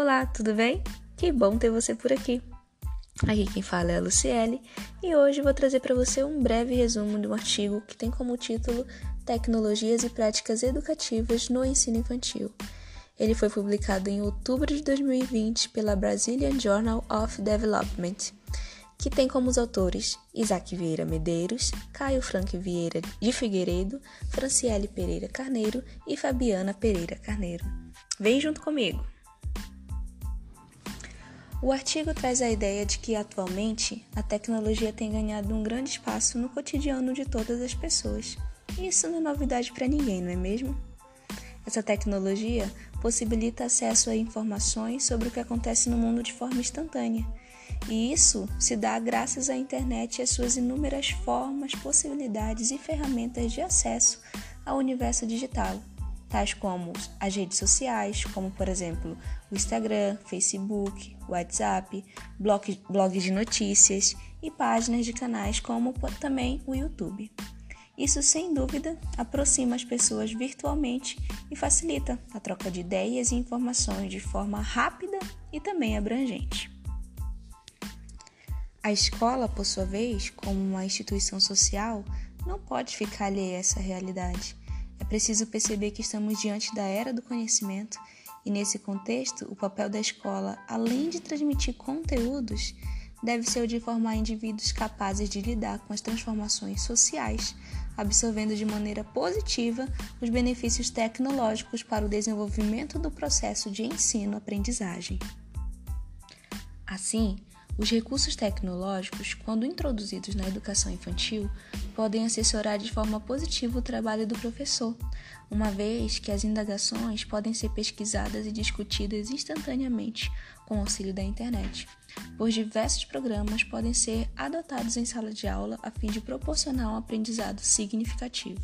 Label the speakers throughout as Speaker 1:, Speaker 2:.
Speaker 1: Olá, tudo bem? Que bom ter você por aqui. Aqui quem fala é a Luciele e hoje vou trazer para você um breve resumo de um artigo que tem como título Tecnologias e Práticas Educativas no Ensino Infantil. Ele foi publicado em outubro de 2020 pela Brazilian Journal of Development, que tem como os autores Isaac Vieira Medeiros, Caio Frank Vieira de Figueiredo, Franciele Pereira Carneiro e Fabiana Pereira Carneiro. Vem junto comigo! O artigo traz a ideia de que atualmente a tecnologia tem ganhado um grande espaço no cotidiano de todas as pessoas. E isso não é novidade para ninguém, não é mesmo? Essa tecnologia possibilita acesso a informações sobre o que acontece no mundo de forma instantânea. E isso se dá graças à internet e às suas inúmeras formas, possibilidades e ferramentas de acesso ao universo digital, tais como as redes sociais, como por exemplo o Instagram, Facebook, WhatsApp, blog, blogs de notícias e páginas de canais como também o YouTube. Isso, sem dúvida, aproxima as pessoas virtualmente e facilita a troca de ideias e informações de forma rápida e também abrangente. A escola, por sua vez, como uma instituição social, não pode ficar alheia a essa realidade é preciso perceber que estamos diante da era do conhecimento e, nesse contexto, o papel da escola, além de transmitir conteúdos, deve ser o de formar indivíduos capazes de lidar com as transformações sociais, absorvendo de maneira positiva os benefícios tecnológicos para o desenvolvimento do processo de ensino-aprendizagem. Assim, os recursos tecnológicos, quando introduzidos na educação infantil, podem assessorar de forma positiva o trabalho do professor, uma vez que as indagações podem ser pesquisadas e discutidas instantaneamente com auxílio da internet, pois diversos programas podem ser adotados em sala de aula a fim de proporcionar um aprendizado significativo.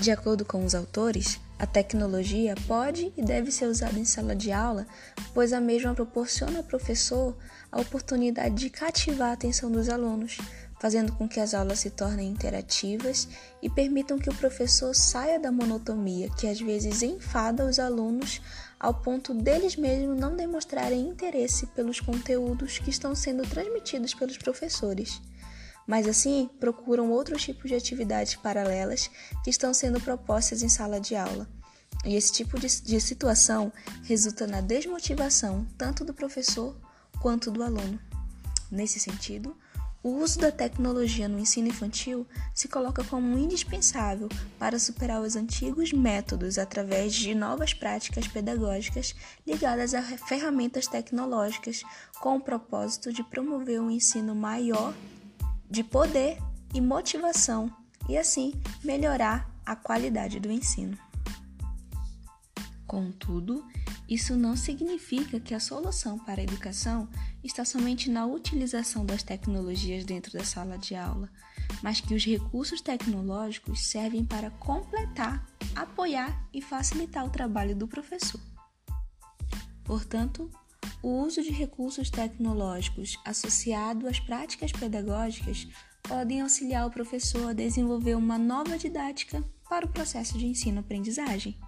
Speaker 1: De acordo com os autores, a tecnologia pode e deve ser usada em sala de aula, pois a mesma proporciona ao professor a oportunidade de cativar a atenção dos alunos, fazendo com que as aulas se tornem interativas e permitam que o professor saia da monotonia que às vezes enfada os alunos ao ponto deles mesmos não demonstrarem interesse pelos conteúdos que estão sendo transmitidos pelos professores mas assim procuram outros tipos de atividades paralelas que estão sendo propostas em sala de aula. E esse tipo de, de situação resulta na desmotivação tanto do professor quanto do aluno. Nesse sentido, o uso da tecnologia no ensino infantil se coloca como indispensável para superar os antigos métodos através de novas práticas pedagógicas ligadas a ferramentas tecnológicas, com o propósito de promover um ensino maior de poder e motivação e assim melhorar a qualidade do ensino. Contudo, isso não significa que a solução para a educação está somente na utilização das tecnologias dentro da sala de aula, mas que os recursos tecnológicos servem para completar, apoiar e facilitar o trabalho do professor. Portanto, o uso de recursos tecnológicos associado às práticas pedagógicas podem auxiliar o professor a desenvolver uma nova didática para o processo de ensino-aprendizagem.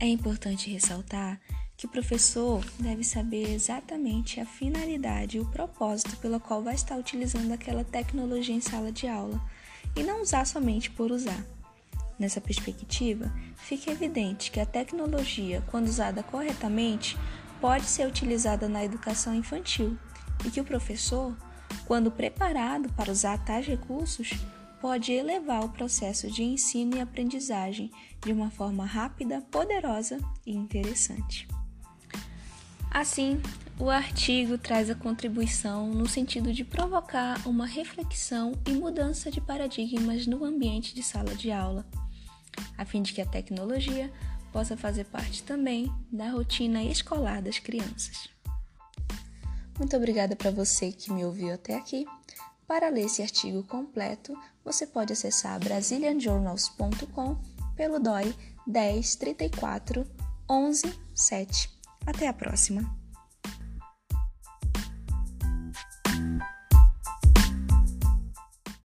Speaker 1: É importante ressaltar que o professor deve saber exatamente a finalidade e o propósito pela qual vai estar utilizando aquela tecnologia em sala de aula e não usar somente por usar. Nessa perspectiva, fica evidente que a tecnologia, quando usada corretamente, pode ser utilizada na educação infantil e que o professor, quando preparado para usar tais recursos, pode elevar o processo de ensino e aprendizagem de uma forma rápida, poderosa e interessante. Assim, o artigo traz a contribuição no sentido de provocar uma reflexão e mudança de paradigmas no ambiente de sala de aula, a fim de que a tecnologia possa fazer parte também da rotina escolar das crianças. Muito obrigada para você que me ouviu até aqui. Para ler esse artigo completo, você pode acessar brasilianjournals.com pelo DOI 10 34 11 7. Até a próxima!